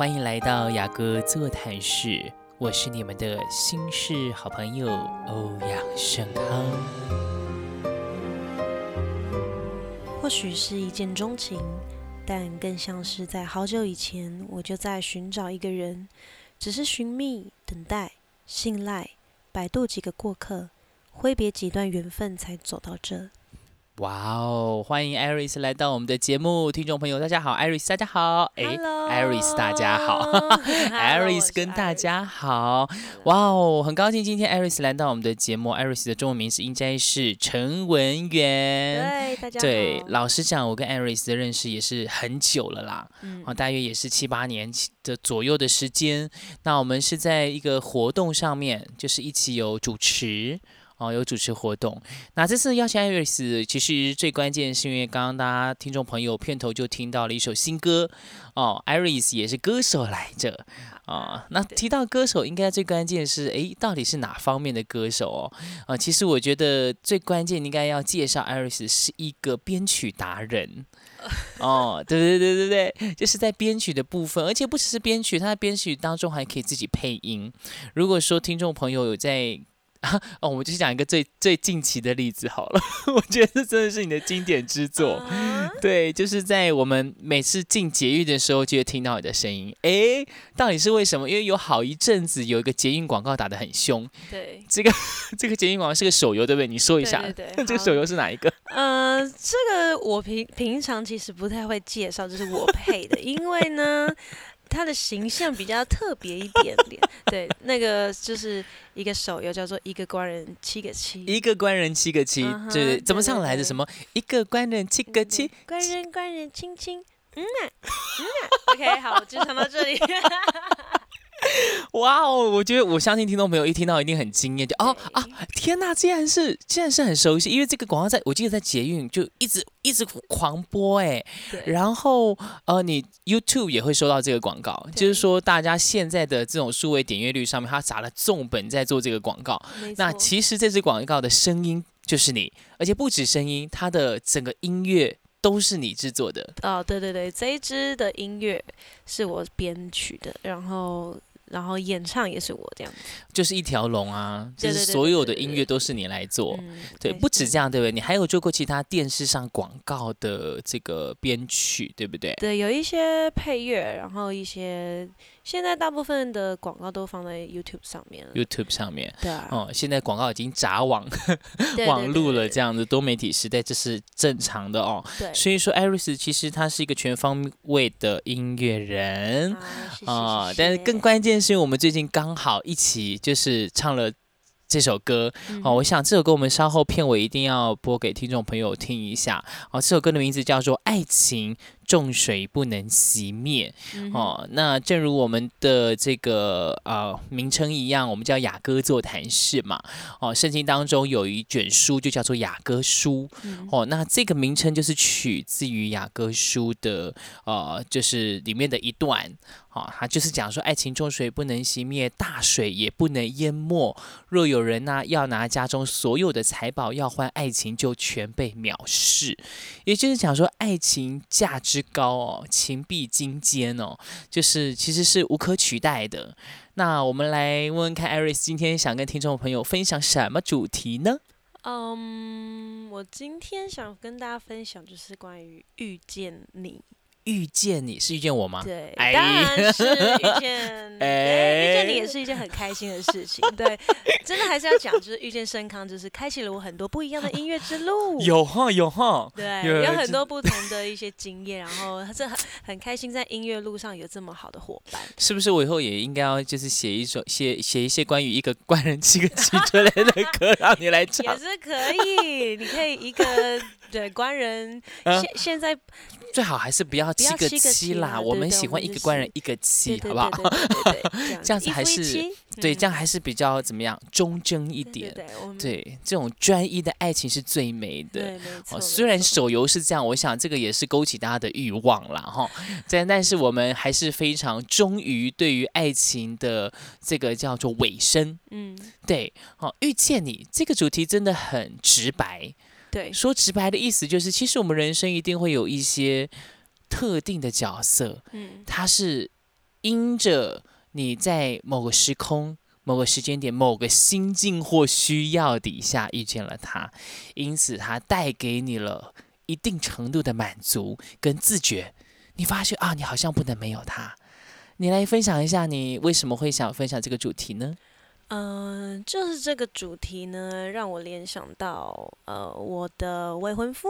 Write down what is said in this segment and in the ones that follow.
欢迎来到雅歌座谈室，我是你们的心事好朋友欧阳盛康。或许是一见钟情，但更像是在好久以前我就在寻找一个人，只是寻觅、等待、信赖，摆渡几个过客，挥别几段缘分，才走到这。哇哦！欢迎 Iris 来到我们的节目，听众朋友大家好，Iris 大家好，哎，Iris 大家好，Iris 跟大家好，哇哦，很高兴今天 Iris 来到我们的节目，Iris 的中文名字应该是陈文媛，对大家对，老实讲，我跟 Iris 的认识也是很久了啦，嗯，啊，大约也是七八年的左右的时间，那我们是在一个活动上面，就是一起有主持。哦，有主持活动。那这次邀请艾瑞斯，其实最关键是因为刚刚大家听众朋友片头就听到了一首新歌。哦，艾瑞斯也是歌手来着。啊，那提到歌手，应该最关键是，诶，到底是哪方面的歌手哦？啊，其实我觉得最关键应该要介绍艾瑞斯是一个编曲达人。哦，对对对对对，就是在编曲的部分，而且不只是编曲，他在编曲当中还可以自己配音。如果说听众朋友有在。哦，我们就讲一个最最近期的例子好了。我觉得这真的是你的经典之作。对，就是在我们每次进捷运的时候，就会听到你的声音。哎，到底是为什么？因为有好一阵子有一个捷运广告打得很凶。对，这个这个捷运广告是个手游，对不对？你说一下，对这个手游是哪一个？呃，这个我平平常其实不太会介绍，这是我配的，因为呢。他的形象比较特别一点点，对，那个就是一个手游叫做一个官人七个七，一个官人七个七，对，怎么唱来的？什么？一个官人七个七，官人官人亲亲，嗯呐，嗯呐，OK，好，我就唱到这里。哇哦！我觉得我相信听众朋友一听到一定很惊艳，就哦啊！天哪，竟然是竟然是很熟悉，因为这个广告在我记得在捷运就一直一直狂播哎。然后呃，你 YouTube 也会收到这个广告，就是说大家现在的这种数位点阅率上面，他砸了重本在做这个广告。那其实这支广告的声音就是你，而且不止声音，它的整个音乐都是你制作的。哦，对对对，这一支的音乐是我编曲的，然后。然后演唱也是我这样子，就是一条龙啊，就是所有的音乐都是你来做，对，不止这样，对不对？你还有做过其他电视上广告的这个编曲，对不对？对，有一些配乐，然后一些。现在大部分的广告都放在 YouTube 上面了。YouTube 上面，对啊。哦，现在广告已经砸网 网路了，这样子多媒体时代，这是正常的哦。对。所以说，Iris 其实他是一个全方位的音乐人啊。但是更关键是因为我们最近刚好一起就是唱了这首歌哦。我想这首歌我们稍后片尾一定要播给听众朋友听一下哦。这首歌的名字叫做《爱情》。重水不能熄灭哦。那正如我们的这个呃名称一样，我们叫雅歌座谈室嘛。哦，圣经当中有一卷书就叫做雅歌书哦。那这个名称就是取自于雅歌书的呃，就是里面的一段。好，他就是讲说，爱情重水不能熄灭，大水也不能淹没。若有人呢要拿家中所有的财宝要换爱情，就全被藐视。也就是讲说，爱情价值。高哦，情比金坚哦，就是其实是无可取代的。那我们来问问看，艾瑞斯今天想跟听众朋友分享什么主题呢？嗯，我今天想跟大家分享就是关于遇见你。遇见你是遇见我吗？对，当然是遇见。哎，遇见你也是一件很开心的事情。对，真的还是要讲，就是遇见盛康，就是开启了我很多不一样的音乐之路。有哈，有哈。对，有很多不同的一些经验，然后这很很开心，在音乐路上有这么好的伙伴。是不是我以后也应该要就是写一首写写一些关于一个官人七个七之类的歌，让你来唱？也是可以，你可以一个对官人现现在。最好还是不要七个七啦，我们喜欢一个官人一个七，好不好？这样子还是对，这样还是比较怎么样，忠贞一点。对，这种专一的爱情是最美的。哦，虽然手游是这样，我想这个也是勾起大家的欲望啦。哈。但但是我们还是非常忠于对于爱情的这个叫做尾声。嗯，对。哦，遇见你这个主题真的很直白。对，说直白的意思就是，其实我们人生一定会有一些特定的角色，嗯，他是因着你在某个时空、某个时间点、某个心境或需要底下遇见了他，因此他带给你了一定程度的满足跟自觉。你发现啊，你好像不能没有他。你来分享一下，你为什么会想分享这个主题呢？嗯，就是这个主题呢，让我联想到呃，我的未婚夫。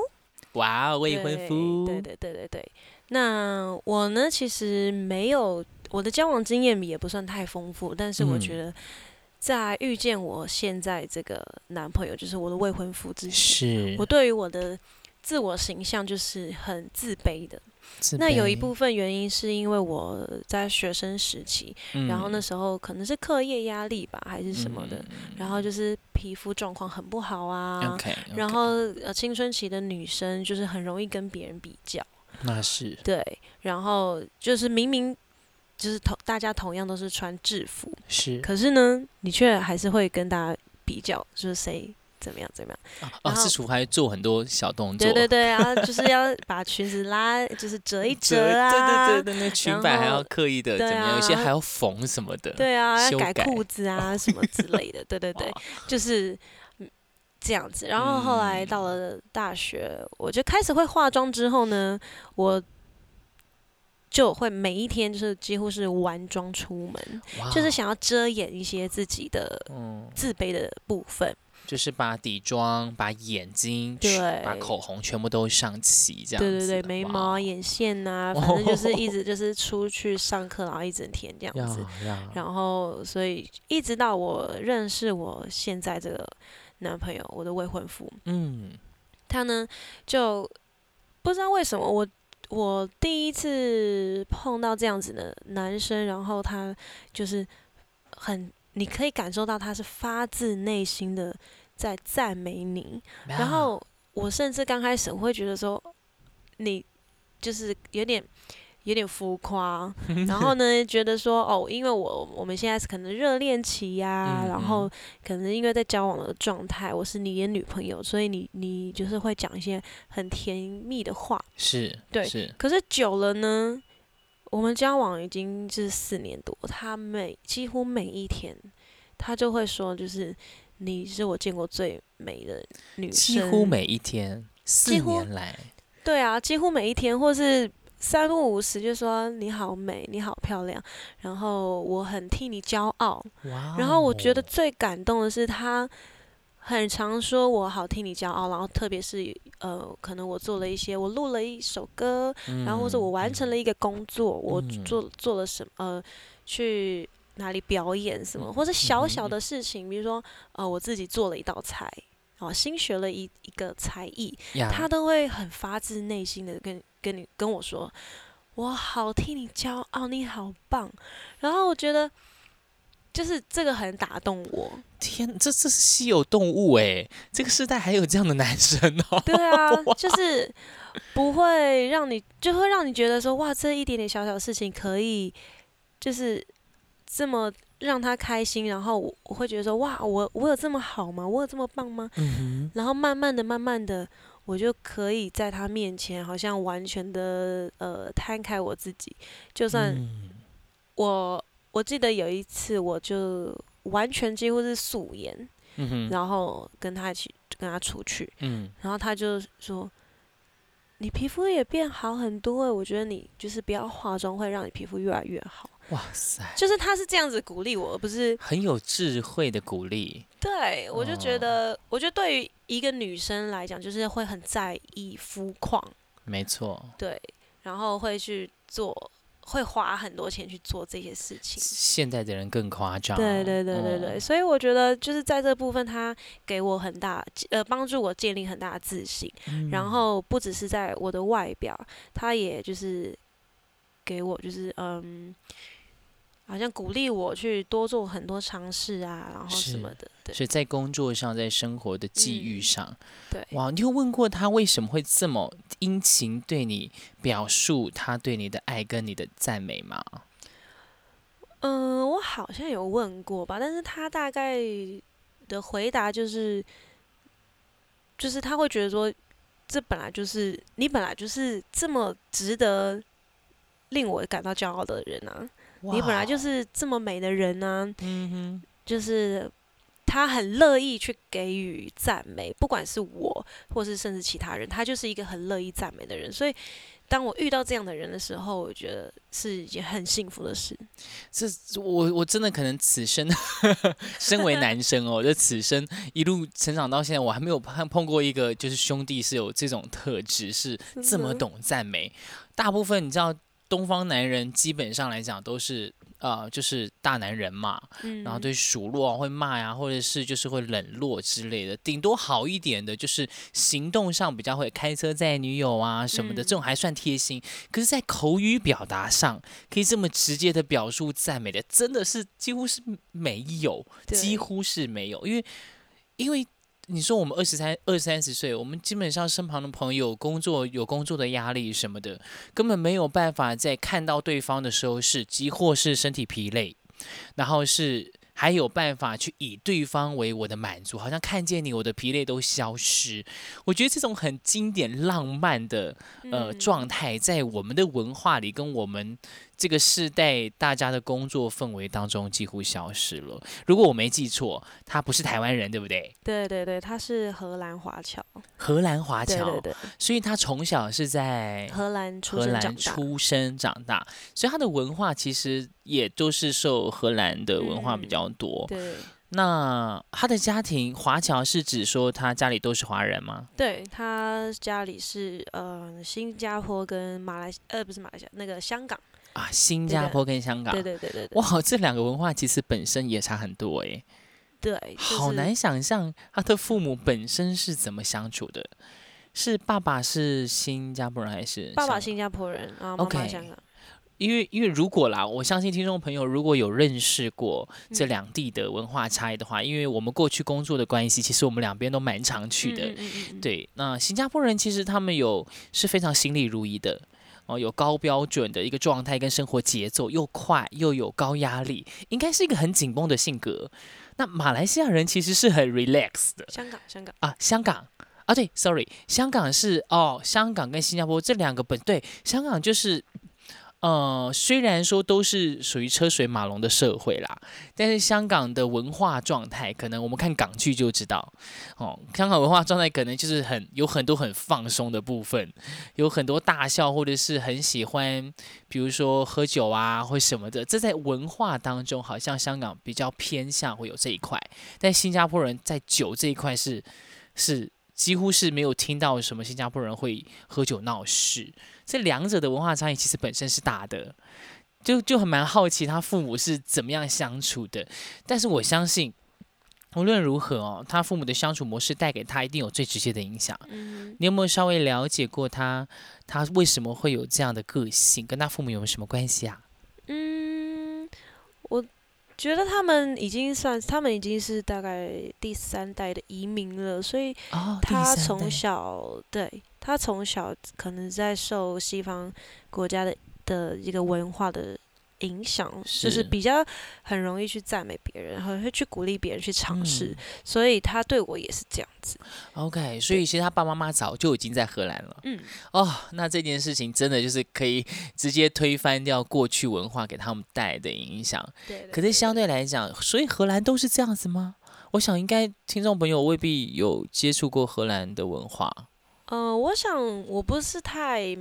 哇，未婚夫，对对对对对。那我呢，其实没有我的交往经验也不算太丰富，但是我觉得在遇见我现在这个男朋友，就是我的未婚夫之前，是我对于我的自我形象就是很自卑的。那有一部分原因是因为我在学生时期，然后那时候可能是课业压力吧，还是什么的，然后就是皮肤状况很不好啊。然后呃，青春期的女生就是很容易跟别人比较。那是。对，然后就是明明就是同大家同样都是穿制服，是，可是呢，你却还是会跟大家比较，就是谁。怎么样？怎么样？哦，是厨还做很多小动作。对对对，然后就是要把裙子拉，就是折一折啊。对对对，那裙摆还要刻意的怎么样？有些还要缝什么的。对啊，要改裤子啊什么之类的。对对对，就是这样子。然后后来到了大学，我就开始会化妆之后呢，我就会每一天就是几乎是完妆出门，就是想要遮掩一些自己的自卑的部分。就是把底妆、把眼睛、对，把口红全部都上齐，这样对对对，眉毛、眼线呐，反正就是一直就是出去上课，然后一整天这样子。然后，所以一直到我认识我现在这个男朋友，我的未婚夫，嗯，他呢就不知道为什么，我我第一次碰到这样子的男生，然后他就是很，你可以感受到他是发自内心的。在赞美你，然后我甚至刚开始我会觉得说，你就是有点有点浮夸，然后呢觉得说哦，因为我我们现在是可能热恋期呀，然后可能因为在交往的状态，我是你的女朋友，所以你你就是会讲一些很甜蜜的话，是对，是。可是久了呢，我们交往已经是四年多，他每几乎每一天，他就会说就是。你是我见过最美的女生，几乎每一天，四年来，对啊，几乎每一天，或是三不五时就说你好美，你好漂亮，然后我很替你骄傲。哇！然后我觉得最感动的是他很常说我好替你骄傲，然后特别是呃，可能我做了一些，我录了一首歌，然后或者我完成了一个工作，我做做了什么呃，去。哪里表演什么，或者小小的事情，比如说，呃，我自己做了一道菜，哦，新学了一一个才艺，他都会很发自内心的跟跟你跟我说，我好替你骄傲，你好棒。然后我觉得，就是这个很打动我。天，这这是稀有动物哎，这个时代还有这样的男生哦。对啊，就是不会让你，就会让你觉得说，哇，这一点点小小事情可以，就是。这么让他开心，然后我我会觉得说哇，我我有这么好吗？我有这么棒吗？然后慢慢的、慢慢的，我就可以在他面前，好像完全的呃摊开我自己。就算我我记得有一次，我就完全几乎是素颜，然后跟他一起跟他出去，然后他就说。你皮肤也变好很多哎，我觉得你就是不要化妆，会让你皮肤越来越好。哇塞！就是他是这样子鼓励我，而不是很有智慧的鼓励。对，我就觉得，我觉得对于一个女生来讲，就是会很在意肤况。没错。对，然后会去做。会花很多钱去做这些事情。现在的人更夸张。对对对对对，所以我觉得就是在这部分，他给我很大呃帮助，我建立很大的自信。然后不只是在我的外表，他也就是给我就是嗯。好像鼓励我去多做很多尝试啊，然后什么的。所以在工作上，在生活的际遇上，对，哇，你有问过他为什么会这么殷勤对你表述他对你的爱跟你的赞美吗？嗯，我好像有问过吧，但是他大概的回答就是，就是他会觉得说，这本来就是你本来就是这么值得令我感到骄傲的人啊。你本来就是这么美的人呢，嗯哼，就是他很乐意去给予赞美，不管是我，或是甚至其他人，他就是一个很乐意赞美的人，所以。当我遇到这样的人的时候，我觉得是一件很幸福的事。这我我真的可能此生，身为男生哦，就此生一路成长到现在，我还没有碰碰过一个就是兄弟是有这种特质，是这么懂赞美。大部分你知道，东方男人基本上来讲都是。呃，就是大男人嘛，然后对数落会骂呀，或者是就是会冷落之类的。顶多好一点的，就是行动上比较会开车载女友啊什么的，这种还算贴心。可是，在口语表达上，可以这么直接的表述赞美的，真的是几乎是没有，几乎是没有，因为因为。你说我们二十三、二三十岁，我们基本上身旁的朋友工作有工作的压力什么的，根本没有办法在看到对方的时候是，即或是身体疲累，然后是。还有办法去以对方为我的满足，好像看见你，我的疲累都消失。我觉得这种很经典浪漫的呃状态，在我们的文化里，跟我们这个世代大家的工作氛围当中几乎消失了。如果我没记错，他不是台湾人，对不对？对对对，他是荷兰华侨。荷兰华侨，对对对。所以他从小是在荷兰荷兰出生长大，所以他的文化其实。也都是受荷兰的文化比较多。对，那他的家庭华侨是指说他家里都是华人吗？对他家里是呃新加坡跟马来呃不是马来西亚那个香港啊，新加坡跟香港。对对对对对。哇，这两个文化其实本身也差很多哎。对，好难想象他的父母本身是怎么相处的。是爸爸是新加坡人还是？爸爸新加坡人啊，妈妈香港。因为，因为如果啦，我相信听众朋友如果有认识过这两地的文化差异的话，因为我们过去工作的关系，其实我们两边都蛮常去的。对，那新加坡人其实他们有是非常心力如一的哦，有高标准的一个状态跟生活节奏，又快又有高压力，应该是一个很紧绷的性格。那马来西亚人其实是很 relax 的。香港，香港啊，香港啊，对，sorry，香港是哦，香港跟新加坡这两个本对，香港就是。呃，虽然说都是属于车水马龙的社会啦，但是香港的文化状态，可能我们看港剧就知道，哦，香港文化状态可能就是很有很多很放松的部分，有很多大笑或者是很喜欢，比如说喝酒啊或什么的，这在文化当中好像香港比较偏向会有这一块，但新加坡人在酒这一块是是。几乎是没有听到什么新加坡人会喝酒闹事，这两者的文化差异其实本身是大的，就就很蛮好奇他父母是怎么样相处的。但是我相信，无论如何哦，他父母的相处模式带给他一定有最直接的影响。你有没有稍微了解过他，他为什么会有这样的个性，跟他父母有什么关系啊？嗯，我。觉得他们已经算，他们已经是大概第三代的移民了，所以他从小对他从小可能在受西方国家的的一个文化的。影响就是比较很容易去赞美别人，然后会去鼓励别人去尝试，所以他对我也是这样子。OK，所以其实他爸爸妈妈早就已经在荷兰了。嗯，哦，那这件事情真的就是可以直接推翻掉过去文化给他们带来的影响。对。可是相对来讲，所以荷兰都是这样子吗？我想应该听众朋友未必有接触过荷兰的文化。嗯，我想我不是太。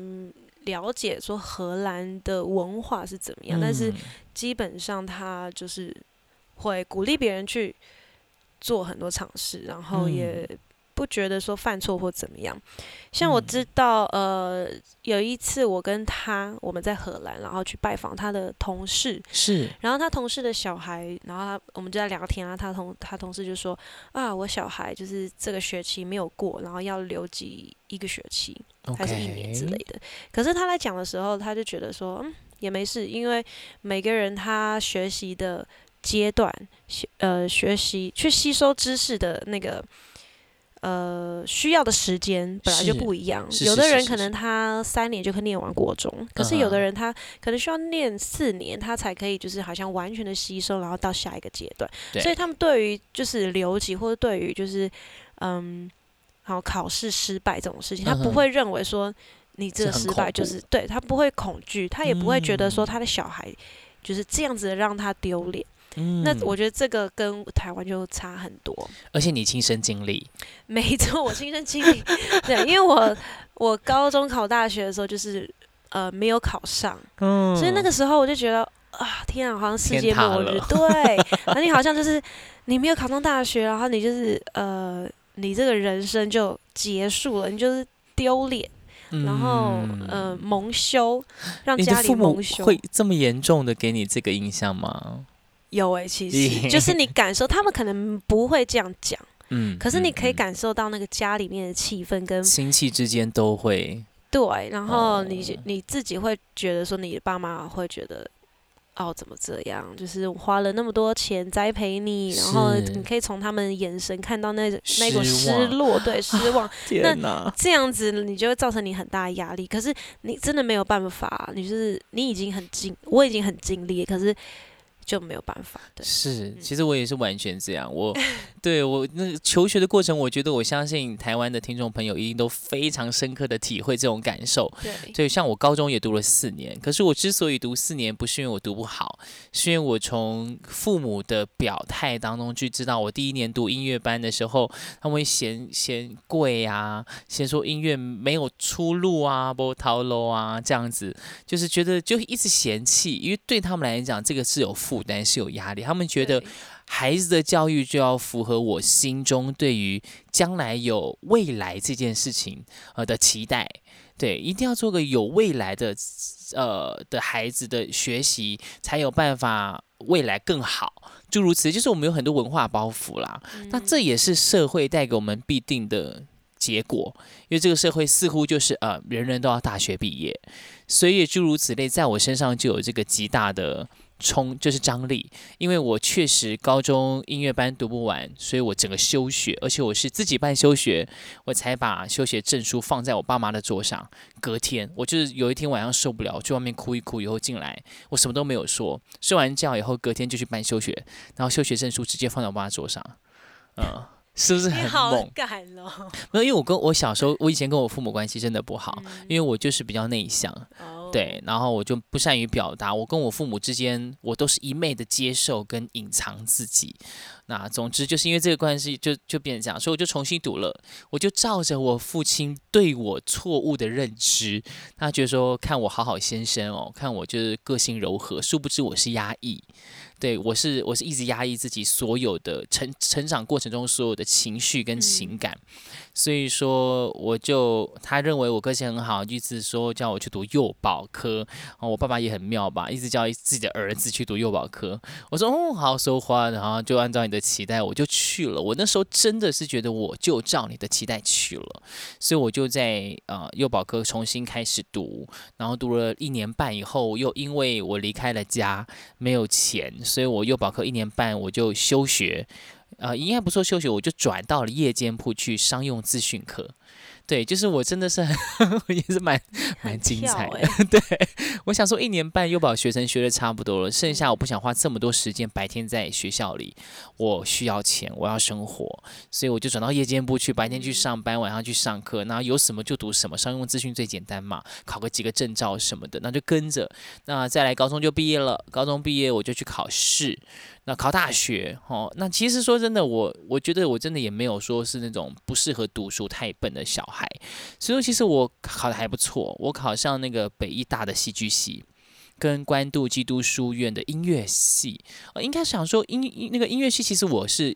了解说荷兰的文化是怎么样，但是基本上他就是会鼓励别人去做很多尝试，然后也。不觉得说犯错或怎么样，像我知道，呃，有一次我跟他我们在荷兰，然后去拜访他的同事，是，然后他同事的小孩，然后他我们就在聊天啊，他同他同事就说啊，我小孩就是这个学期没有过，然后要留级一个学期还是一年之类的。可是他来讲的时候，他就觉得说，嗯，也没事，因为每个人他学习的阶段，学呃学习去吸收知识的那个。呃，需要的时间本来就不一样。有的人可能他三年就可以念完国中，可是有的人他可能需要念四年，他才可以就是好像完全的吸收，然后到下一个阶段。所以他们对于就是留级或者对于就是嗯，好考试失败这种事情，他不会认为说你这个失败就是对他不会恐惧，他也不会觉得说他的小孩就是这样子让他丢脸。嗯那我觉得这个跟台湾就差很多。而且你亲身经历，没错，我亲身经历。对，因为我我高中考大学的时候，就是呃没有考上，嗯所以那个时候我就觉得啊，天啊，好像世界末日。对，然后你好像就是你没有考上大学，然后你就是呃，你这个人生就结束了，你就是丢脸，然后嗯呃蒙羞，让家里蒙羞。会这么严重的给你这个印象吗？有诶、其实就是你感受，他们可能不会这样讲，嗯，可是你可以嗯感受到那个家里面的气氛跟嗯亲戚之间都会，对，然后你、哦你自己会觉得说，你的爸妈会觉得，哦，怎么这样？就是我花了那么多钱栽培你，然后你可以从他们眼神看到那那种失落，对，失望。天哪！这样子你就会造成你很大的压力。可是你真的没有办法，你就是你已经很尽，我已经很尽力，可是就没有办法。对，是，嗯其实我也是完全这样。我对我那个求学的过程，我觉得我相信台湾的听众朋友一定都非常深刻的体会这种感受。对，对，像我高中也读了四年，可是我之所以读四年，不是因为我读不好，是因为我从父母的表态当中去知道，我第一年读音乐班的时候，他们会嫌嫌贵啊，嫌说音乐没有出路啊，不逃路啊，这样子，就是觉得就一直嫌弃，因为对他们来讲，这个是有负担，是有压力，他们觉得对孩子的教育就要符合我心中对于将来有未来这件事情呃的期待。对，一定要做个有未来的呃的孩子的学习，才有办法未来更好。诸如此类，就是我们有很多文化包袱啦。那这也是社会带给我们必定的结果，因为这个社会似乎就是呃人人都要大学毕业，所以诸如此类，在我身上就有这个极大的冲，就是张力。因为我确实高中音乐班读不完，所以我整个休学，而且我是自己办休学，我才把休学证书放在我爸妈的桌上。隔天，我就是有一天晚上受不了，我去外面哭一哭，以后进来，我什么都没有说，睡完觉以后，隔天就去办休学，然后休学证书直接放在我爸妈桌上，嗯。是不是很猛？没有，因为我跟我小时候，我以前跟我父母关系真的不好，因为我就是比较内向，哦，对，然后我就不善于表达。我跟我父母之间，我都是一昧的接受跟隐藏自己。那总之就是因为这个关系就，就变成这样，所以我就重新读了。我就照着我父亲对我错误的认知，他觉得说看我好好先生哦，看我就是个性柔和，殊不知我是压抑。对我是我是一直压抑自己所有的成成长过程中所有的情绪跟情感，所以说我就他认为我个性很好，一直说叫我去读幼保科。然后，我爸爸也很妙吧，一直叫自己的儿子去读幼保科。我说哦好收花，然后就按照你的期待我就去了。我那时候真的是觉得我就照你的期待去了，所以我就在呃幼保科重新开始读，然后读了一年半以后，又因为我离开了家，没有钱，所以我幼保科一年半我就休学。呃，应该不说休学，我就转到了夜间部去商用资讯科。对，就是我真的是很 也是蛮蛮精彩的。欸 对，我想说一年半幼保学生学的差不多了，剩下我不想花这么多时间白天在学校里，我需要钱，我要生活，所以我就转到夜间部去，白天去上班，晚上去上课，然后有什么就读什么，商用资讯最简单嘛，考个几个证照什么的，那就跟着。那再来高中就毕业了，高中毕业我就去考试，那考大学哦。那其实说真的，我我觉得我真的也没有说是那种不适合读书、太笨的小孩，所以说其实我考的还不错，我考上那个北医大的戏剧系。跟关渡基督书院的音乐系，呃，应该想说音音那个音乐系，其实我是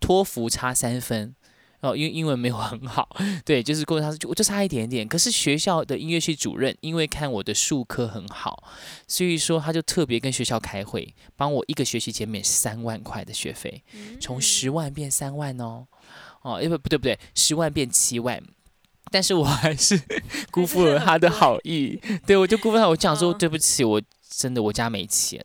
托福差三分。哦，因为英文没有很好，对，就是过他就我就差一点点。可是学校的音乐系主任因为看我的术科很好，所以说他就特别跟学校开会，帮我一个学期减免三万块的学费，从十万变三万哦，哦，因为不对不对，十万变七万。但是我还是 辜负了他的好意，对我就辜负他，我讲说嗯对不起，我真的我家没钱，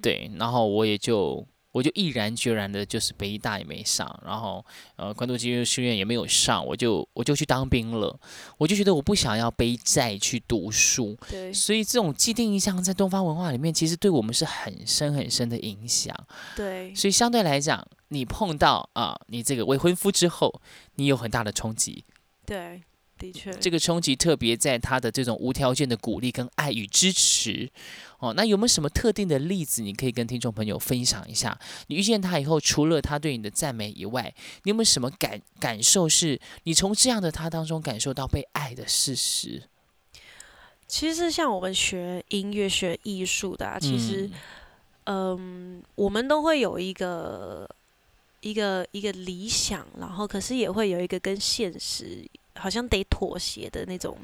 对，然后我也就我就毅然决然的，就是北医大也没上，然后呃关渡基督书院也没有上，我就我就去当兵了。我就觉得我不想要背债去读书，对所以这种既定印象在东方文化里面，其实对我们是很深很深的影响。对所以相对来讲，你碰到啊、你这个未婚夫之后，你有很大的冲击。对，的确，这个冲击特别在他的这种无条件的鼓励跟爱与支持，哦，那有没有什么特定的例子，你可以跟听众朋友分享一下？你遇见他以后，除了他对你的赞美以外，你有没有什么感感受，是你从这样的他当中感受到被爱的事实？其实像我们学音乐、学艺术的，其实，嗯，我们都会有一个一个一个理想，然后可是也会有一个跟现实好像得妥协的那种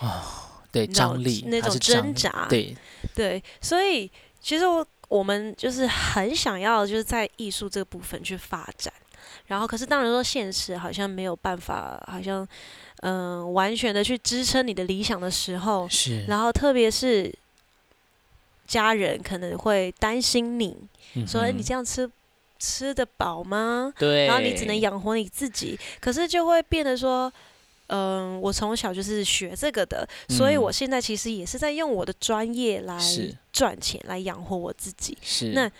啊，对张力那种挣扎，对。对，所以其实我我们就是很想要就是在艺术这个部分去发展，然后可是当然说现实好像没有办法，好像。嗯，完全的去支撑你的理想的时候，是，然后特别是家人可能会担心你，说你这样吃吃得饱吗？对，然后你只能养活你自己，可是就会变得说，嗯，我从小就是学这个的，所以我现在其实也是在用我的专业来赚钱，来养活我自己。是，那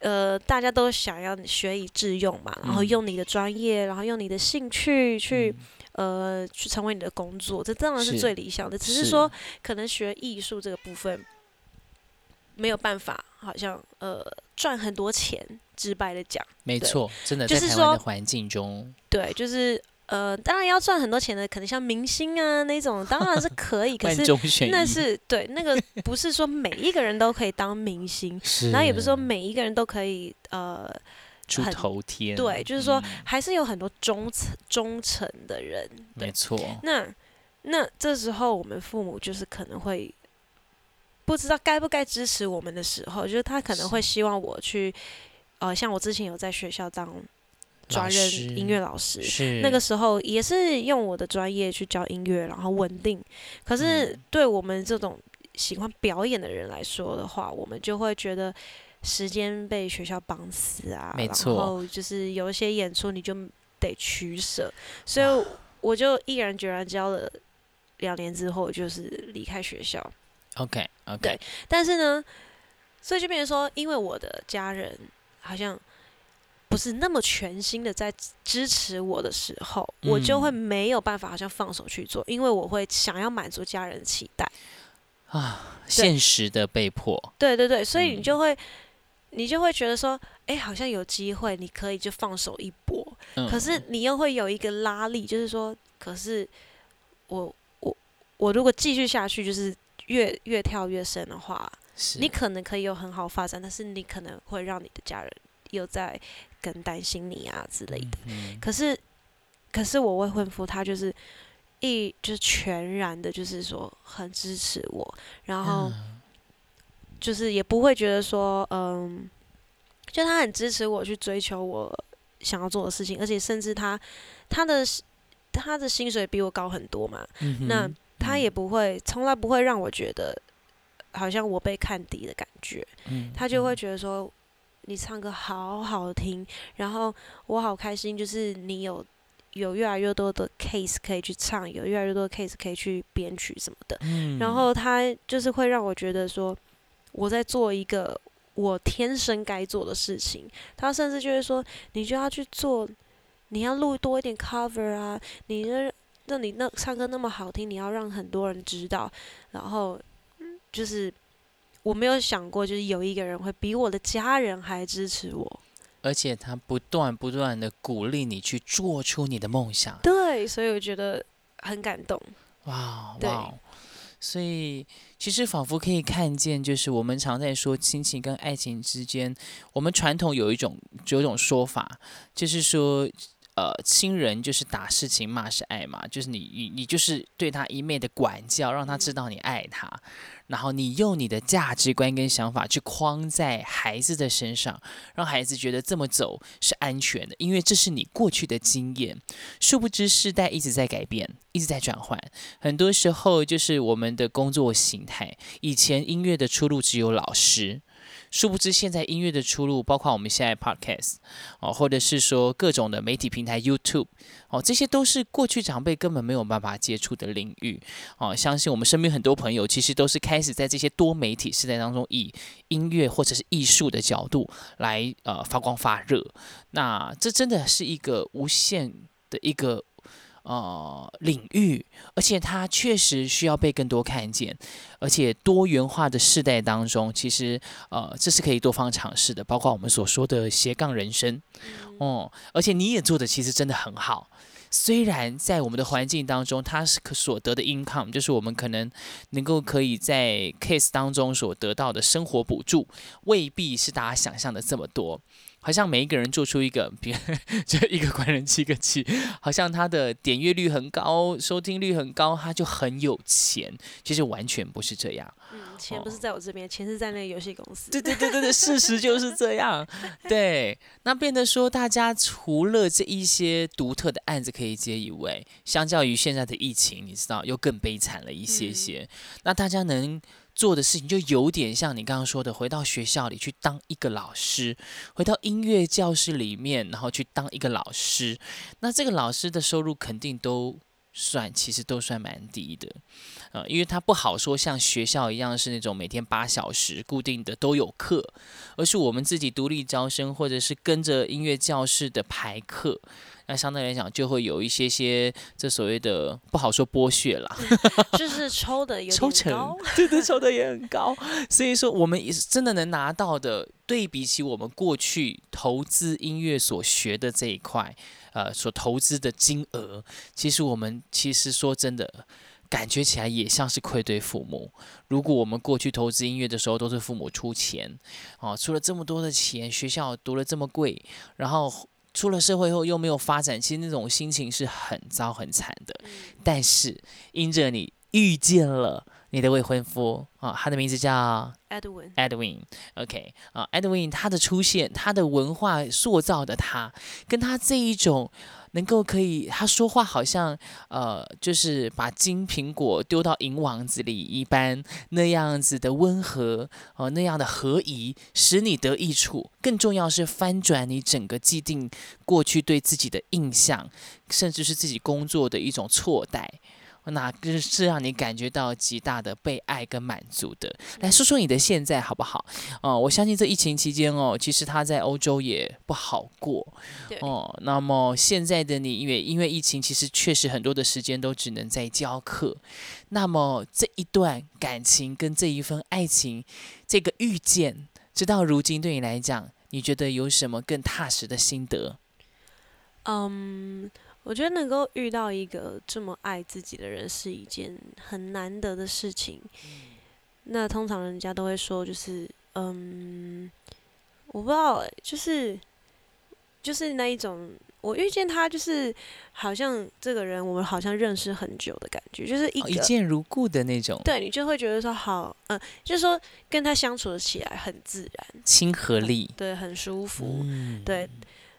呃，大家都想要学以致用嘛，然后用你的专业，然后用你的兴趣去。呃，去成为你的工作，这当然是最理想的。只是说，可能学艺术这个部分没有办法，好像呃赚很多钱。直白的讲，没错，真的在台湾的环境中，对，就是呃，当然要赚很多钱的，可能像明星啊那种，当然是可以。可是那是对那个不是说每一个人都可以当明星，然后也不是说每一个人都可以呃。出头天，对，就是说还是有很多忠诚忠诚的人，没错。那那这时候我们父母就是可能会不知道该不该支持我们的时候，就是他可能会希望我去，呃，像我之前有在学校当专任音乐老师，是那个时候也是用我的专业去教音乐，然后稳定。可是对我们这种喜欢表演的人来说的话，我们就会觉得。时间被学校绑死啊，然后就是有一些演出你就得取舍，所以我就毅然决然教了两年之后就是离开学校。OK OK，对，但是呢，所以就变成说，因为我的家人好像不是那么全心的在支持我的时候，我就会没有办法好像放手去做，因为我会想要满足家人的期待啊，现实的被迫。对对对，所以你就会。你就会觉得说，哎，好像有机会，你可以就放手一搏。可是你又会有一个拉力，就是说，可是我我我如果继续下去，就是越越跳越深的话，你可能可以有很好发展，但是你可能会让你的家人又在更担心你啊之类的。可是可是我未婚夫他就是一就是全然的，就是说很支持我，然后。就是也不会觉得说，嗯，就他很支持我去追求我想要做的事情，而且甚至他他的他的薪水比我高很多嘛，那他也不会从来不会让我觉得好像我被看低的感觉，他就会觉得说你唱歌好好听，然后我好开心，就是你有有越来越多的 case 可以去唱，有越来越多的 case 可以去编曲什么的，然后他就是会让我觉得说。我在做一个我天生该做的事情，他甚至就会说：“你就要去做，你要录多一点 cover 啊，你那那你那唱歌那么好听，你要让很多人知道。”然后就是我没有想过，就是有一个人会比我的家人还支持我，而且他不断不断的鼓励你去做出你的梦想。对，所以我觉得很感动。哇哇！所以，其实仿佛可以看见，就是我们常在说亲情跟爱情之间，我们传统有一种有一种说法，就是说。呃，亲人就是打是情，骂是爱嘛，就是你你你就是对他一昧的管教，让他知道你爱他，然后你用你的价值观跟想法去框在孩子的身上，让孩子觉得这么走是安全的，因为这是你过去的经验。殊不知世代一直在改变，一直在转换，很多时候就是我们的工作形态，以前音乐的出路只有老师。殊不知，现在音乐的出路，包括我们现在 podcast 哦，或者是说各种的媒体平台 YouTube 哦，这些都是过去长辈根本没有办法接触的领域哦。相信我们身边很多朋友，其实都是开始在这些多媒体时代当中，以音乐或者是艺术的角度来呃发光发热。那这真的是一个无限的一个呃领域，而且它确实需要被更多看见，而且多元化的世代当中，其实呃这是可以多方尝试的，包括我们所说的斜杠人生，哦，而且你也做的其实真的很好。虽然在我们的环境当中，它是可所得的 income，就是我们可能能够可以在 case 当中所得到的生活补助，未必是大家想象的这么多。好像每一个人做出一个，别 就一个官人七个七，好像他的点阅率很高，收听率很高，他就很有钱。其实完全不是这样。嗯，钱不是在我这边，钱是在那个游戏公司。对对对对对，事实就是这样。对，那变得说，大家除了这一些独特的案子可以接以外，相较于现在的疫情，你知道又更悲惨了一些些。那大家能。做的事情就有点像你刚刚说的，回到学校里去当一个老师，回到音乐教室里面，然后去当一个老师。那这个老师的收入肯定都算，其实都算蛮低的，呃，因为他不好说像学校一样是那种每天八小时固定的都有课，而是我们自己独立招生，或者是跟着音乐教室的排课。那相对来讲，就会有一些些这所谓的不好说剥削啦，就是 抽的有抽成，对对，抽的也很高。所以说，我们也是真的能拿到的，对比起我们过去投资音乐所学的这一块，呃，所投资的金额，其实我们其实说真的，感觉起来也像是愧对父母。如果我们过去投资音乐的时候都是父母出钱，哦，出了这么多的钱，学校读了这么贵，然后。出了社会后又没有发展，其实那种心情是很糟很惨的。但是因着你遇见了你的未婚夫啊，他的名字叫 Edwin。Edwin，OK 啊，Edwin 他的出现，他的文化塑造的他，跟他这一种。能够可以，他说话好像，呃，就是把金苹果丢到银网子里一般，那样子的温和，哦，那样的合宜，使你得益处。更重要是翻转你整个既定过去对自己的印象，甚至是自己工作的一种错待。那是让你感觉到极大的被爱跟满足的。来说说你的现在好不好？哦，我相信这疫情期间哦，其实他在欧洲也不好过。哦，那么现在的你，因为因为疫情，其实确实很多的时间都只能在教课。那么这一段感情跟这一份爱情，这个遇见，直到如今对你来讲，你觉得有什么更踏实的心得？嗯。我觉得能够遇到一个这么爱自己的人是一件很难得的事情。那通常人家都会说，就是嗯，我不知道，就是就是那一种，我遇见他，就是好像这个人，我们好像认识很久的感觉，就是一一见如故的那种。对你就会觉得说，好，嗯，就是说跟他相处起来很自然，亲和力，对，很舒服，对，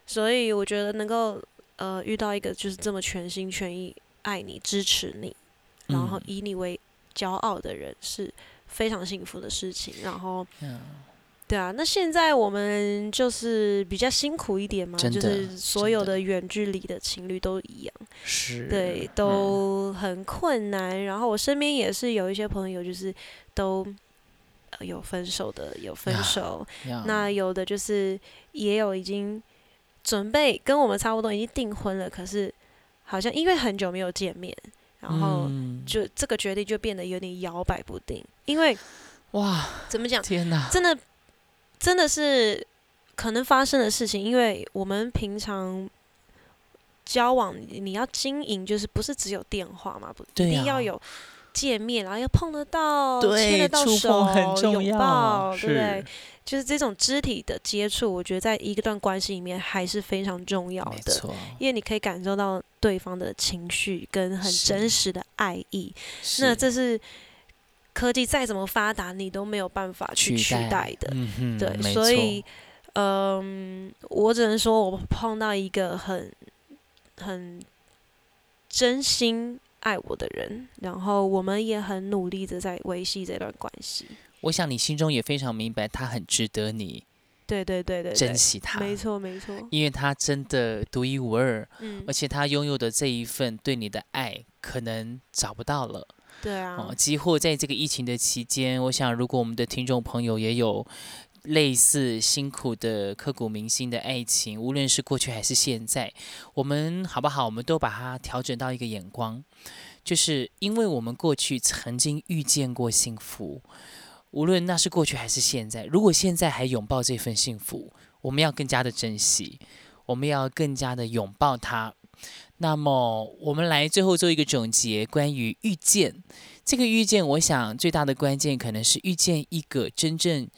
所以我觉得能够。呃，遇到一个就是这么全心全意爱你、支持你，然后以你为骄傲的人，是非常幸福的事情。然后，对啊，那现在我们就是比较辛苦一点嘛，就是所有的远距离的情侣都一样，是，对，都很困难。然后我身边也是有一些朋友，就是都有分手的，有分手，那有的就是也有已经。准备跟我们差不多，已经订婚了。可是好像因为很久没有见面，然后就这个决定就变得有点摇摆不定。因为哇，怎么讲？天哪，真的真的是可能发生的事情。因为我们平常交往，你要经营，就是不是只有电话嘛？不，一定要有见面，然后要碰得到，牵得到手，拥抱，对不对？就是这种肢体的接触，我觉得在一个段关系里面还是非常重要的，因为你可以感受到对方的情绪跟很真实的爱意。那这是科技再怎么发达，你都没有办法去取代的。对，所以，嗯，我只能说我碰到一个很很真心爱我的人，然后我们也很努力的在维系这段关系。我想你心中也非常明白，他很值得你，对对对对，珍惜他，没错没错，因为他真的独一无二，嗯，而且他拥有的这一份对你的爱，可能找不到了，对啊，几乎在这个疫情的期间，我想如果我们的听众朋友也有。类似辛苦的刻骨铭心的爱情，无论是过去还是现在，我们好不好？我们都把它调整到一个眼光，就是因为我们过去曾经遇见过幸福，无论那是过去还是现在。如果现在还拥抱这份幸福，我们要更加的珍惜，我们要更加的拥抱它。那么，我们来最后做一个总结，关于遇见这个遇见，我想最大的关键可能是遇见一个真正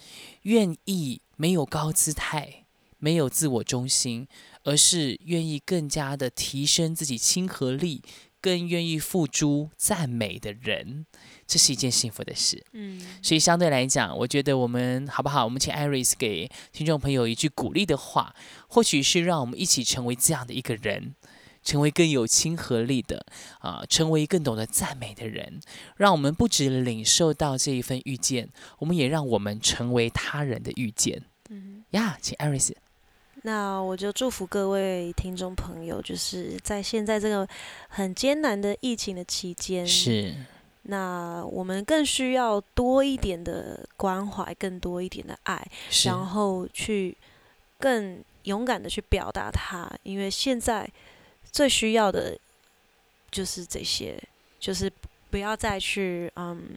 愿意没有高姿态、没有自我中心，而是愿意更加的提升自己亲和力，更愿意付诸赞美的人，这是一件幸福的事。嗯，所以相对来讲，我觉得我们好不好？我们请艾瑞斯给听众朋友一句鼓励的话，或许是让我们一起成为这样的一个人。成为更有亲和力的啊，成为更懂得赞美的人，让我们不止领受到这一份遇见，我们也让我们成为他人的遇见。嗯呀，请艾瑞斯。那我就祝福各位听众朋友，就是在现在这个很艰难的疫情的期间，是那我们更需要多一点的关怀，更多一点的爱，然后去更勇敢的去表达它，因为现在。最需要的，就是这些，就是不要再去，嗯。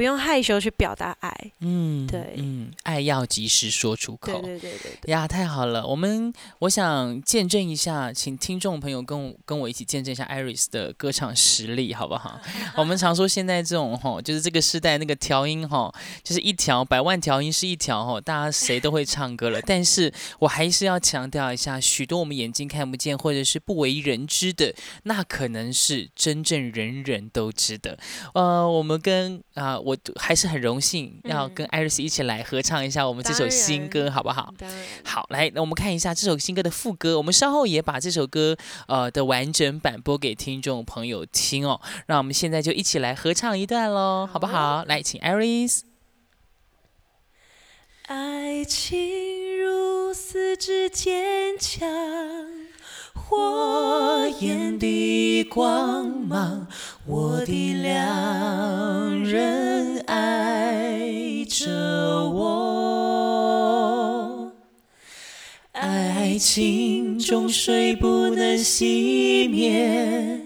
不用害羞去表达爱，嗯，对，嗯，爱要及时说出口，对对对对呀，太好了。我们我想见证一下，请听众朋友跟我跟我一起见证一下 Iris 的歌唱实力，好不好？我们常说现在这种哈，就是这个时代那个调音哈，就是一条百万调音是一条哈，大家谁都会唱歌了。但是我还是要强调一下，许多我们眼睛看不见或者是不为人知的，那可能是真正人人都知的。呃，我们跟啊我。我还是很荣幸要跟艾瑞斯一起来合唱一下我们这首新歌，好不好？好，来，那我们看一下这首新歌的副歌。我们稍后也把这首歌呃的完整版播给听众朋友听哦。让我们现在就一起来合唱一段喽，好不好？来，请艾瑞斯。爱情如此之坚强。火焰的光芒，我的良人爱着我。爱情中水不能熄灭，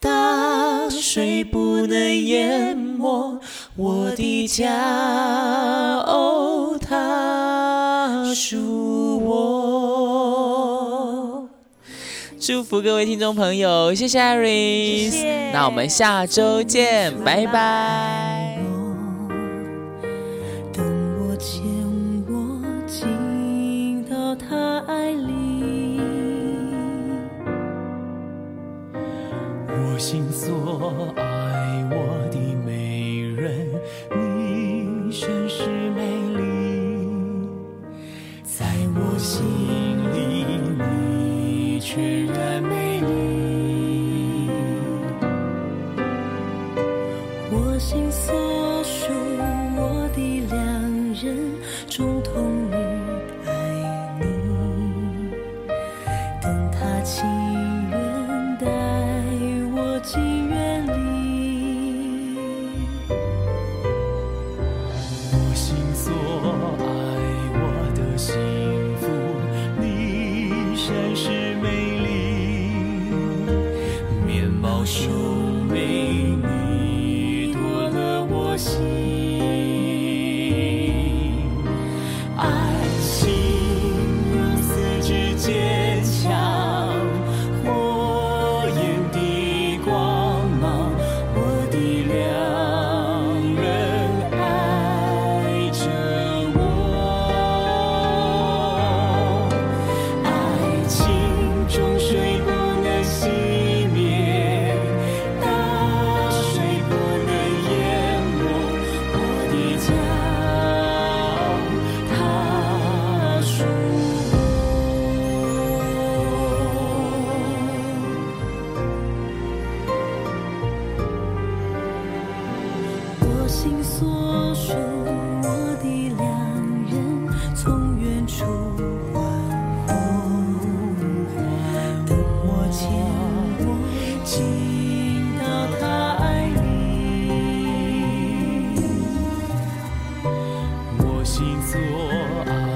大水不能淹没我的家。哦，它属我。祝福各位听众朋友，谢谢 Iris，那我们下周见，拜拜。等心所爱